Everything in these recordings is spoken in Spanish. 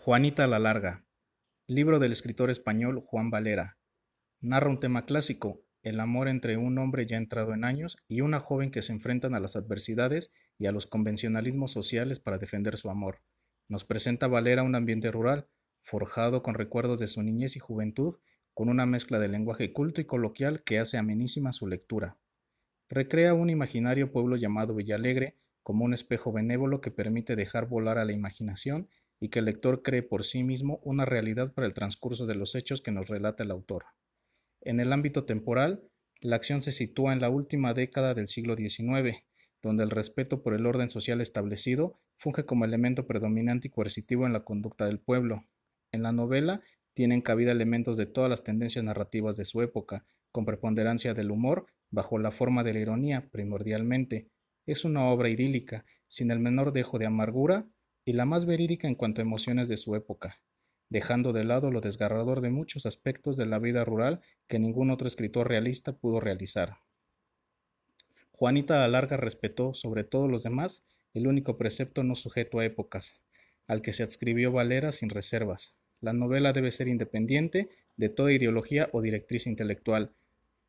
Juanita la Larga, libro del escritor español Juan Valera. Narra un tema clásico, el amor entre un hombre ya entrado en años y una joven que se enfrentan a las adversidades y a los convencionalismos sociales para defender su amor. Nos presenta Valera un ambiente rural, forjado con recuerdos de su niñez y juventud, con una mezcla de lenguaje culto y coloquial que hace amenísima su lectura. Recrea un imaginario pueblo llamado Villalegre como un espejo benévolo que permite dejar volar a la imaginación y que el lector cree por sí mismo una realidad para el transcurso de los hechos que nos relata el autor. En el ámbito temporal, la acción se sitúa en la última década del siglo XIX, donde el respeto por el orden social establecido funge como elemento predominante y coercitivo en la conducta del pueblo. En la novela tienen cabida elementos de todas las tendencias narrativas de su época, con preponderancia del humor, bajo la forma de la ironía, primordialmente. Es una obra idílica, sin el menor dejo de amargura y la más verídica en cuanto a emociones de su época, dejando de lado lo desgarrador de muchos aspectos de la vida rural que ningún otro escritor realista pudo realizar. Juanita la Larga respetó, sobre todos los demás, el único precepto no sujeto a épocas, al que se adscribió Valera sin reservas. La novela debe ser independiente de toda ideología o directriz intelectual,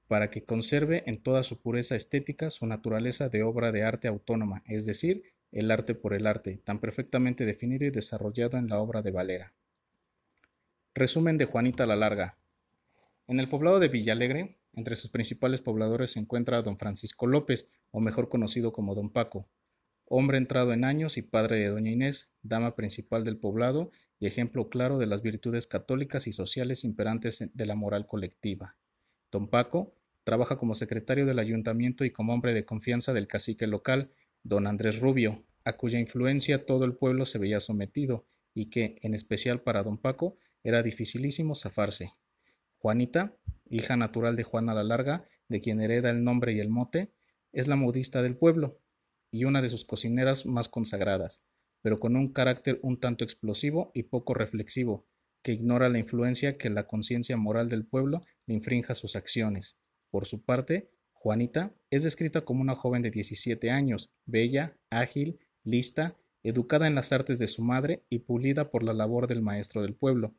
para que conserve en toda su pureza estética su naturaleza de obra de arte autónoma, es decir, el arte por el arte, tan perfectamente definido y desarrollado en la obra de Valera. Resumen de Juanita la Larga. En el poblado de Villalegre, entre sus principales pobladores se encuentra don Francisco López, o mejor conocido como don Paco, hombre entrado en años y padre de doña Inés, dama principal del poblado y ejemplo claro de las virtudes católicas y sociales imperantes de la moral colectiva. Don Paco trabaja como secretario del ayuntamiento y como hombre de confianza del cacique local, don Andrés Rubio, a cuya influencia todo el pueblo se veía sometido y que, en especial para don Paco, era dificilísimo zafarse. Juanita, hija natural de Juana la Larga, de quien hereda el nombre y el mote, es la modista del pueblo y una de sus cocineras más consagradas, pero con un carácter un tanto explosivo y poco reflexivo, que ignora la influencia que la conciencia moral del pueblo le infrinja sus acciones. Por su parte, Juanita es descrita como una joven de 17 años, bella, ágil, lista, educada en las artes de su madre y pulida por la labor del maestro del pueblo.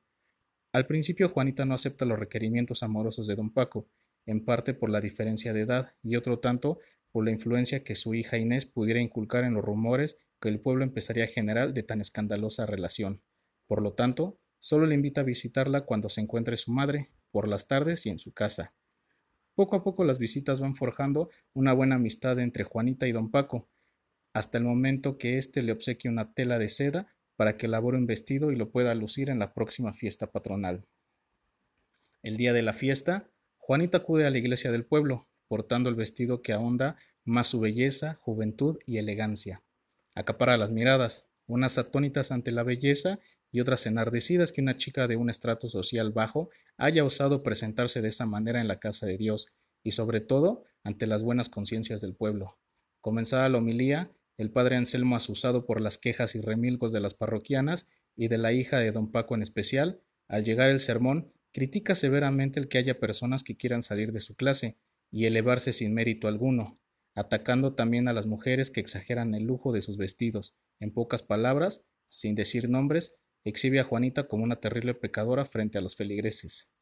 Al principio Juanita no acepta los requerimientos amorosos de don Paco, en parte por la diferencia de edad y otro tanto por la influencia que su hija Inés pudiera inculcar en los rumores que el pueblo empezaría a generar de tan escandalosa relación. Por lo tanto, solo le invita a visitarla cuando se encuentre su madre, por las tardes y en su casa. Poco a poco las visitas van forjando una buena amistad entre Juanita y don Paco, hasta el momento que éste le obsequia una tela de seda para que elabore un vestido y lo pueda lucir en la próxima fiesta patronal. El día de la fiesta, Juanita acude a la iglesia del pueblo, portando el vestido que ahonda más su belleza, juventud y elegancia. Acapara las miradas, unas atónitas ante la belleza y otras enardecidas que una chica de un estrato social bajo haya osado presentarse de esa manera en la casa de Dios, y sobre todo ante las buenas conciencias del pueblo. Comenzada la homilía, el padre Anselmo, asusado por las quejas y remilgos de las parroquianas y de la hija de don Paco en especial, al llegar el sermón, critica severamente el que haya personas que quieran salir de su clase y elevarse sin mérito alguno, atacando también a las mujeres que exageran el lujo de sus vestidos. En pocas palabras, sin decir nombres, exhibe a Juanita como una terrible pecadora frente a los feligreses.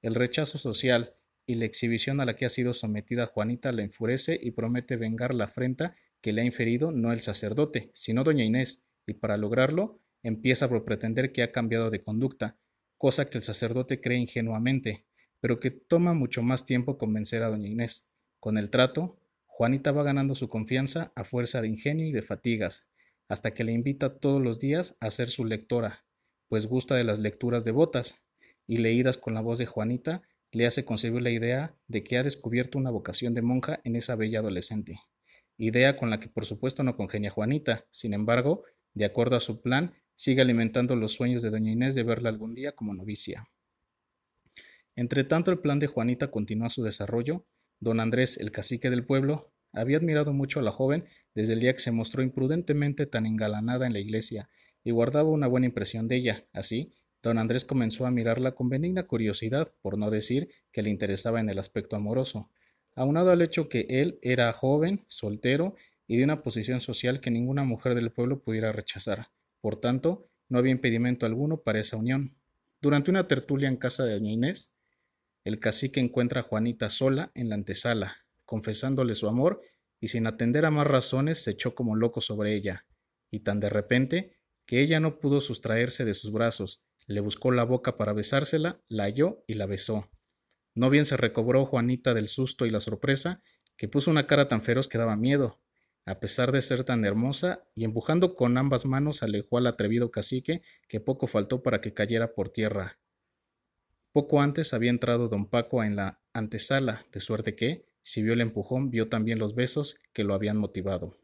El rechazo social y la exhibición a la que ha sido sometida Juanita la enfurece y promete vengar la afrenta que le ha inferido no el sacerdote, sino doña Inés, y para lograrlo empieza por pretender que ha cambiado de conducta, cosa que el sacerdote cree ingenuamente, pero que toma mucho más tiempo convencer a doña Inés. Con el trato, Juanita va ganando su confianza a fuerza de ingenio y de fatigas, hasta que le invita todos los días a ser su lectora, pues gusta de las lecturas devotas, y leídas con la voz de Juanita, le hace concebir la idea de que ha descubierto una vocación de monja en esa bella adolescente, idea con la que por supuesto no congenia Juanita, sin embargo, de acuerdo a su plan, sigue alimentando los sueños de doña Inés de verla algún día como novicia. Entre tanto, el plan de Juanita continúa su desarrollo. Don Andrés, el cacique del pueblo, había admirado mucho a la joven desde el día que se mostró imprudentemente tan engalanada en la iglesia y guardaba una buena impresión de ella. Así, don Andrés comenzó a mirarla con benigna curiosidad, por no decir que le interesaba en el aspecto amoroso, aunado al hecho que él era joven, soltero y de una posición social que ninguna mujer del pueblo pudiera rechazar. Por tanto, no había impedimento alguno para esa unión. Durante una tertulia en casa de doña Inés, el cacique encuentra a Juanita sola en la antesala, confesándole su amor y sin atender a más razones se echó como loco sobre ella, y tan de repente que ella no pudo sustraerse de sus brazos, le buscó la boca para besársela, la halló y la besó. No bien se recobró Juanita del susto y la sorpresa, que puso una cara tan feroz que daba miedo, a pesar de ser tan hermosa, y empujando con ambas manos alejó al atrevido cacique, que poco faltó para que cayera por tierra. Poco antes había entrado don Paco en la antesala, de suerte que, si vio el empujón, vio también los besos que lo habían motivado.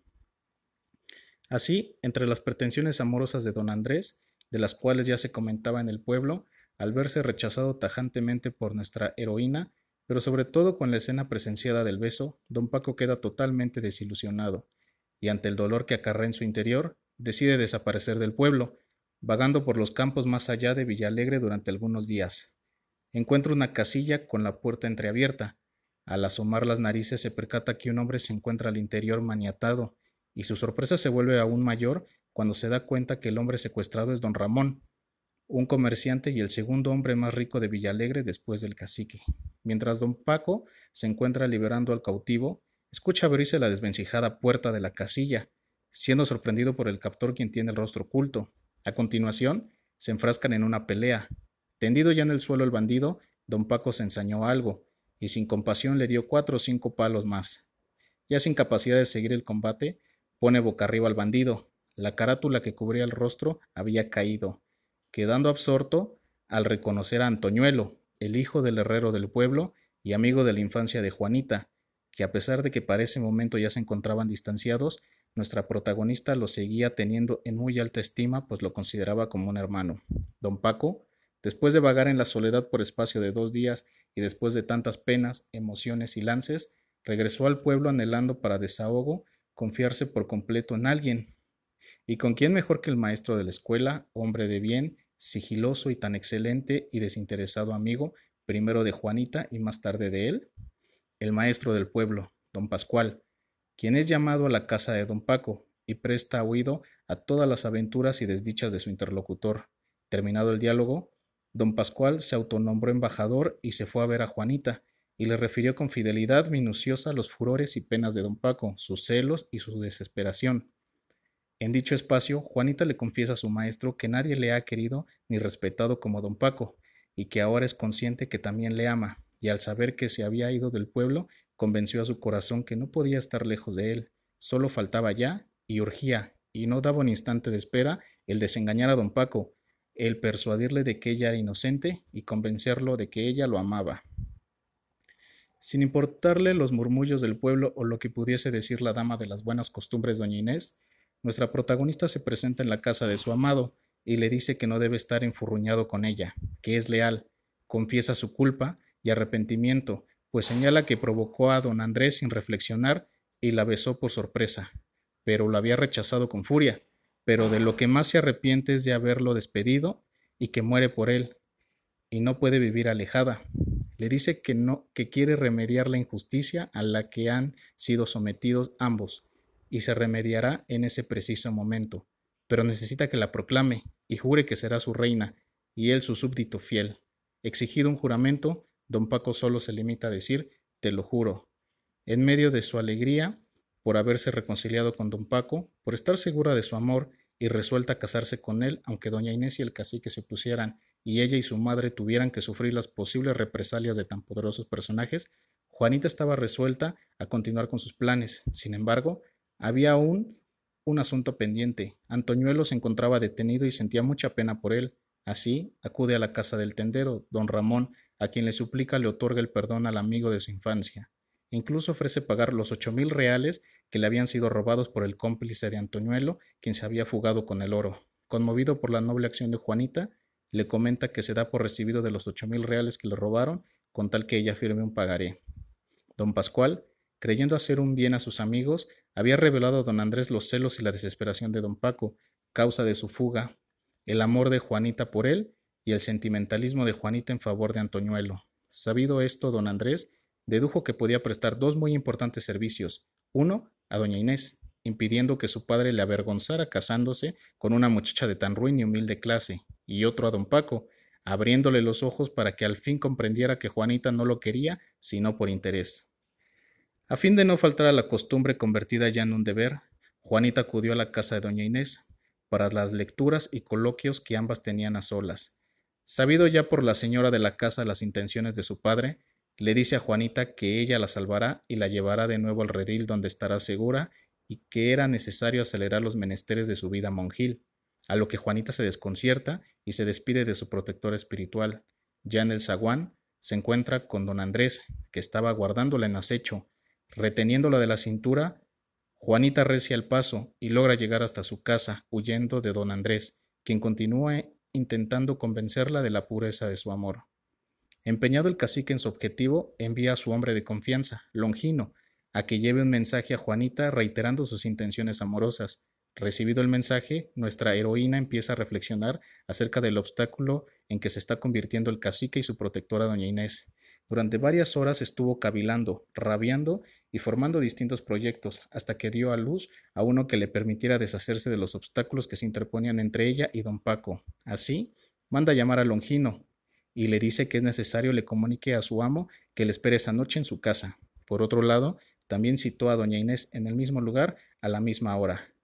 Así, entre las pretensiones amorosas de don Andrés, de las cuales ya se comentaba en el pueblo, al verse rechazado tajantemente por nuestra heroína, pero sobre todo con la escena presenciada del beso, don Paco queda totalmente desilusionado, y ante el dolor que acarrea en su interior, decide desaparecer del pueblo, vagando por los campos más allá de Villalegre durante algunos días. Encuentra una casilla con la puerta entreabierta. Al asomar las narices se percata que un hombre se encuentra al interior maniatado, y su sorpresa se vuelve aún mayor cuando se da cuenta que el hombre secuestrado es don Ramón, un comerciante y el segundo hombre más rico de Villalegre después del cacique. Mientras don Paco se encuentra liberando al cautivo, escucha abrirse la desvencijada puerta de la casilla, siendo sorprendido por el captor quien tiene el rostro oculto. A continuación, se enfrascan en una pelea. Tendido ya en el suelo el bandido, don Paco se ensañó algo, y sin compasión le dio cuatro o cinco palos más. Ya sin capacidad de seguir el combate, pone boca arriba al bandido. La carátula que cubría el rostro había caído quedando absorto al reconocer a Antoñuelo, el hijo del herrero del pueblo y amigo de la infancia de Juanita, que a pesar de que para ese momento ya se encontraban distanciados, nuestra protagonista lo seguía teniendo en muy alta estima, pues lo consideraba como un hermano. Don Paco, después de vagar en la soledad por espacio de dos días y después de tantas penas, emociones y lances, regresó al pueblo anhelando para desahogo confiarse por completo en alguien, ¿Y con quién mejor que el maestro de la escuela, hombre de bien, sigiloso y tan excelente y desinteresado amigo, primero de Juanita y más tarde de él? El maestro del pueblo, don Pascual, quien es llamado a la casa de don Paco y presta oído a todas las aventuras y desdichas de su interlocutor. Terminado el diálogo, don Pascual se autonombró embajador y se fue a ver a Juanita, y le refirió con fidelidad minuciosa los furores y penas de don Paco, sus celos y su desesperación. En dicho espacio, Juanita le confiesa a su maestro que nadie le ha querido ni respetado como don Paco, y que ahora es consciente que también le ama, y al saber que se había ido del pueblo, convenció a su corazón que no podía estar lejos de él, solo faltaba ya, y urgía, y no daba un instante de espera, el desengañar a don Paco, el persuadirle de que ella era inocente y convencerlo de que ella lo amaba. Sin importarle los murmullos del pueblo o lo que pudiese decir la dama de las buenas costumbres doña Inés, nuestra protagonista se presenta en la casa de su amado y le dice que no debe estar enfurruñado con ella, que es leal, confiesa su culpa y arrepentimiento, pues señala que provocó a don Andrés sin reflexionar y la besó por sorpresa, pero lo había rechazado con furia, pero de lo que más se arrepiente es de haberlo despedido y que muere por él, y no puede vivir alejada. Le dice que no, que quiere remediar la injusticia a la que han sido sometidos ambos, y se remediará en ese preciso momento, pero necesita que la proclame y jure que será su reina y él su súbdito fiel. Exigido un juramento, don Paco solo se limita a decir te lo juro. En medio de su alegría por haberse reconciliado con don Paco, por estar segura de su amor y resuelta a casarse con él, aunque doña Inés y el cacique se opusieran y ella y su madre tuvieran que sufrir las posibles represalias de tan poderosos personajes, Juanita estaba resuelta a continuar con sus planes. Sin embargo, había aún un asunto pendiente. Antoñuelo se encontraba detenido y sentía mucha pena por él. Así acude a la casa del tendero, don Ramón, a quien le suplica le otorga el perdón al amigo de su infancia. Incluso ofrece pagar los ocho mil reales que le habían sido robados por el cómplice de Antoñuelo, quien se había fugado con el oro. Conmovido por la noble acción de Juanita, le comenta que se da por recibido de los ocho mil reales que le robaron, con tal que ella firme un pagaré. Don Pascual, creyendo hacer un bien a sus amigos, había revelado a don Andrés los celos y la desesperación de don Paco, causa de su fuga, el amor de Juanita por él y el sentimentalismo de Juanita en favor de Antoñuelo. Sabido esto, don Andrés dedujo que podía prestar dos muy importantes servicios, uno a doña Inés impidiendo que su padre le avergonzara casándose con una muchacha de tan ruin y humilde clase, y otro a don Paco, abriéndole los ojos para que al fin comprendiera que Juanita no lo quería, sino por interés. A fin de no faltar a la costumbre convertida ya en un deber, Juanita acudió a la casa de doña Inés para las lecturas y coloquios que ambas tenían a solas. Sabido ya por la señora de la casa las intenciones de su padre, le dice a Juanita que ella la salvará y la llevará de nuevo al redil donde estará segura y que era necesario acelerar los menesteres de su vida monjil, a lo que Juanita se desconcierta y se despide de su protector espiritual. Ya en el zaguán se encuentra con don Andrés, que estaba guardándola en acecho. Reteniéndola de la cintura, Juanita recia el paso y logra llegar hasta su casa, huyendo de don Andrés, quien continúa intentando convencerla de la pureza de su amor. Empeñado el cacique en su objetivo, envía a su hombre de confianza, Longino, a que lleve un mensaje a Juanita reiterando sus intenciones amorosas. Recibido el mensaje, nuestra heroína empieza a reflexionar acerca del obstáculo en que se está convirtiendo el cacique y su protectora doña Inés. Durante varias horas estuvo cavilando, rabiando y formando distintos proyectos, hasta que dio a luz a uno que le permitiera deshacerse de los obstáculos que se interponían entre ella y don Paco. Así, manda llamar a Longino y le dice que es necesario le comunique a su amo que le espere esa noche en su casa. Por otro lado, también citó a doña Inés en el mismo lugar a la misma hora.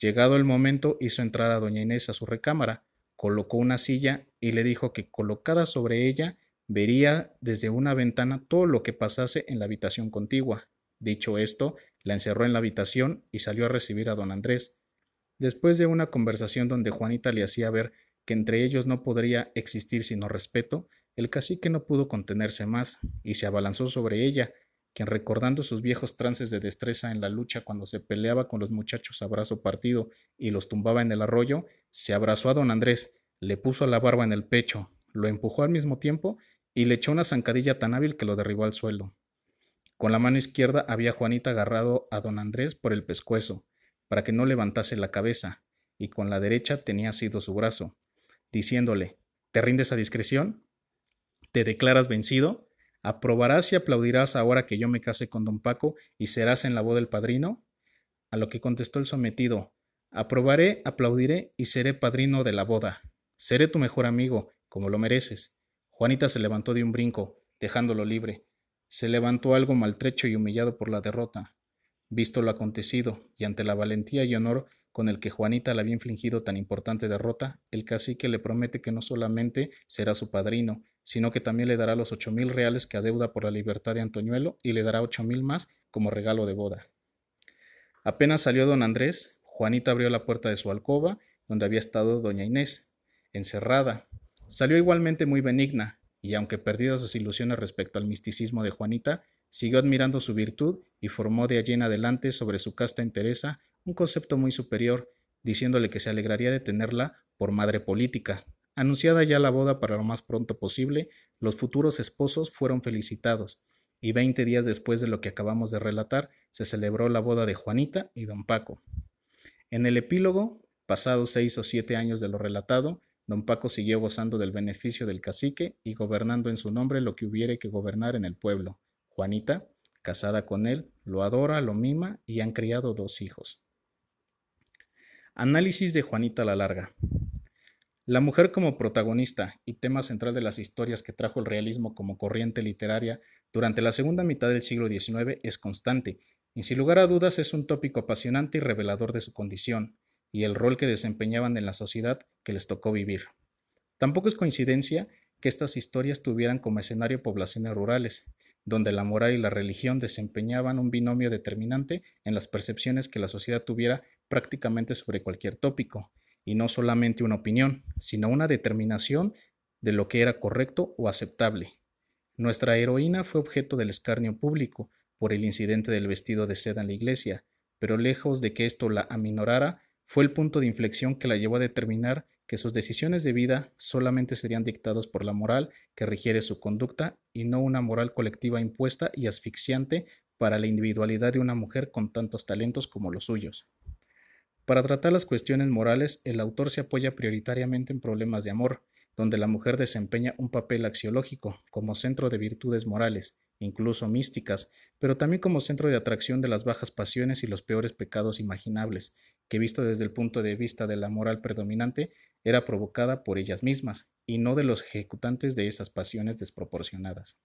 Llegado el momento, hizo entrar a doña Inés a su recámara, colocó una silla y le dijo que colocada sobre ella vería desde una ventana todo lo que pasase en la habitación contigua. Dicho esto, la encerró en la habitación y salió a recibir a don Andrés. Después de una conversación donde Juanita le hacía ver que entre ellos no podría existir sino respeto, el cacique no pudo contenerse más y se abalanzó sobre ella, quien recordando sus viejos trances de destreza en la lucha cuando se peleaba con los muchachos a brazo partido y los tumbaba en el arroyo, se abrazó a don Andrés, le puso la barba en el pecho, lo empujó al mismo tiempo y le echó una zancadilla tan hábil que lo derribó al suelo. Con la mano izquierda había Juanita agarrado a don Andrés por el pescuezo, para que no levantase la cabeza, y con la derecha tenía asido su brazo, diciéndole ¿Te rindes a discreción? ¿Te declaras vencido? ¿Aprobarás y aplaudirás ahora que yo me case con don Paco y serás en la boda del padrino? A lo que contestó el sometido, aprobaré, aplaudiré y seré padrino de la boda. Seré tu mejor amigo, como lo mereces. Juanita se levantó de un brinco, dejándolo libre. Se levantó algo maltrecho y humillado por la derrota. Visto lo acontecido, y ante la valentía y honor con el que Juanita le había infligido tan importante derrota, el cacique le promete que no solamente será su padrino, sino que también le dará los ocho mil reales que adeuda por la libertad de Antoñuelo y le dará ocho mil más como regalo de boda. Apenas salió don Andrés, Juanita abrió la puerta de su alcoba, donde había estado doña Inés, encerrada. Salió igualmente muy benigna, y aunque perdidas sus ilusiones respecto al misticismo de Juanita, siguió admirando su virtud y formó de allí en adelante sobre su casta entereza un concepto muy superior, diciéndole que se alegraría de tenerla por madre política. Anunciada ya la boda para lo más pronto posible, los futuros esposos fueron felicitados, y veinte días después de lo que acabamos de relatar, se celebró la boda de Juanita y don Paco. En el epílogo, pasados seis o siete años de lo relatado, don Paco siguió gozando del beneficio del cacique y gobernando en su nombre lo que hubiere que gobernar en el pueblo. Juanita, casada con él, lo adora, lo mima y han criado dos hijos. Análisis de Juanita la Larga. La mujer como protagonista y tema central de las historias que trajo el realismo como corriente literaria durante la segunda mitad del siglo XIX es constante, y sin lugar a dudas es un tópico apasionante y revelador de su condición, y el rol que desempeñaban en la sociedad que les tocó vivir. Tampoco es coincidencia que estas historias tuvieran como escenario poblaciones rurales, donde la moral y la religión desempeñaban un binomio determinante en las percepciones que la sociedad tuviera prácticamente sobre cualquier tópico, y no solamente una opinión, sino una determinación de lo que era correcto o aceptable. Nuestra heroína fue objeto del escarnio público por el incidente del vestido de seda en la iglesia, pero lejos de que esto la aminorara, fue el punto de inflexión que la llevó a determinar que sus decisiones de vida solamente serían dictados por la moral que regiere su conducta y no una moral colectiva impuesta y asfixiante para la individualidad de una mujer con tantos talentos como los suyos. Para tratar las cuestiones morales, el autor se apoya prioritariamente en problemas de amor, donde la mujer desempeña un papel axiológico como centro de virtudes morales, incluso místicas, pero también como centro de atracción de las bajas pasiones y los peores pecados imaginables, que visto desde el punto de vista de la moral predominante, era provocada por ellas mismas, y no de los ejecutantes de esas pasiones desproporcionadas.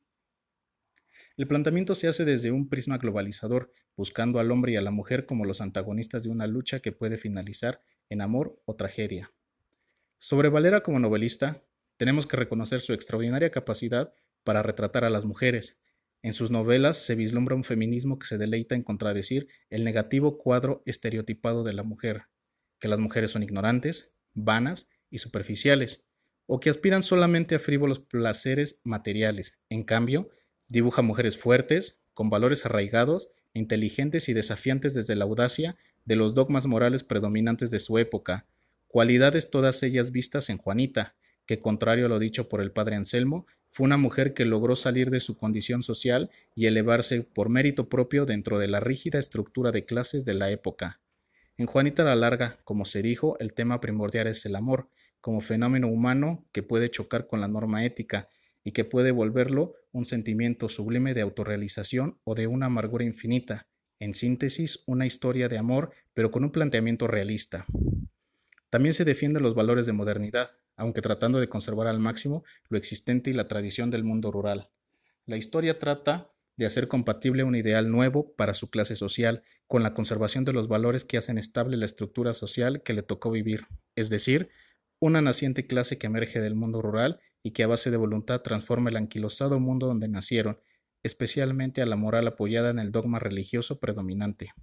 El planteamiento se hace desde un prisma globalizador, buscando al hombre y a la mujer como los antagonistas de una lucha que puede finalizar en amor o tragedia. Sobre Valera como novelista, tenemos que reconocer su extraordinaria capacidad para retratar a las mujeres. En sus novelas se vislumbra un feminismo que se deleita en contradecir el negativo cuadro estereotipado de la mujer, que las mujeres son ignorantes, vanas y superficiales, o que aspiran solamente a frívolos placeres materiales. En cambio, dibuja mujeres fuertes, con valores arraigados, inteligentes y desafiantes desde la audacia de los dogmas morales predominantes de su época, cualidades todas ellas vistas en Juanita, que contrario a lo dicho por el padre Anselmo, fue una mujer que logró salir de su condición social y elevarse por mérito propio dentro de la rígida estructura de clases de la época. En Juanita la Larga, como se dijo, el tema primordial es el amor, como fenómeno humano que puede chocar con la norma ética y que puede volverlo un sentimiento sublime de autorrealización o de una amargura infinita, en síntesis, una historia de amor, pero con un planteamiento realista. También se defienden los valores de modernidad, aunque tratando de conservar al máximo lo existente y la tradición del mundo rural. La historia trata de hacer compatible un ideal nuevo para su clase social con la conservación de los valores que hacen estable la estructura social que le tocó vivir, es decir, una naciente clase que emerge del mundo rural y que a base de voluntad transforma el anquilosado mundo donde nacieron, especialmente a la moral apoyada en el dogma religioso predominante.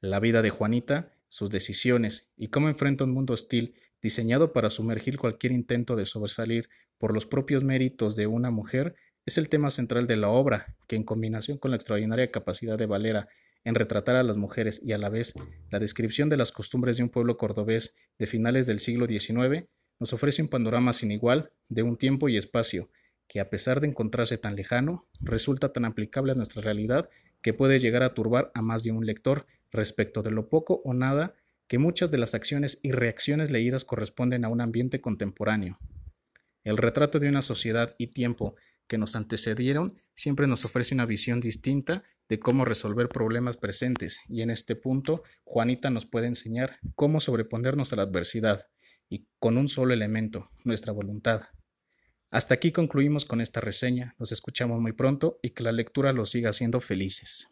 La vida de Juanita, sus decisiones y cómo enfrenta un mundo hostil diseñado para sumergir cualquier intento de sobresalir por los propios méritos de una mujer es el tema central de la obra, que en combinación con la extraordinaria capacidad de Valera en retratar a las mujeres y a la vez la descripción de las costumbres de un pueblo cordobés de finales del siglo XIX, nos ofrece un panorama sin igual de un tiempo y espacio que, a pesar de encontrarse tan lejano, resulta tan aplicable a nuestra realidad que puede llegar a turbar a más de un lector respecto de lo poco o nada que muchas de las acciones y reacciones leídas corresponden a un ambiente contemporáneo. El retrato de una sociedad y tiempo que nos antecedieron siempre nos ofrece una visión distinta de cómo resolver problemas presentes y en este punto Juanita nos puede enseñar cómo sobreponernos a la adversidad y con un solo elemento, nuestra voluntad. Hasta aquí concluimos con esta reseña, nos escuchamos muy pronto y que la lectura los siga haciendo felices.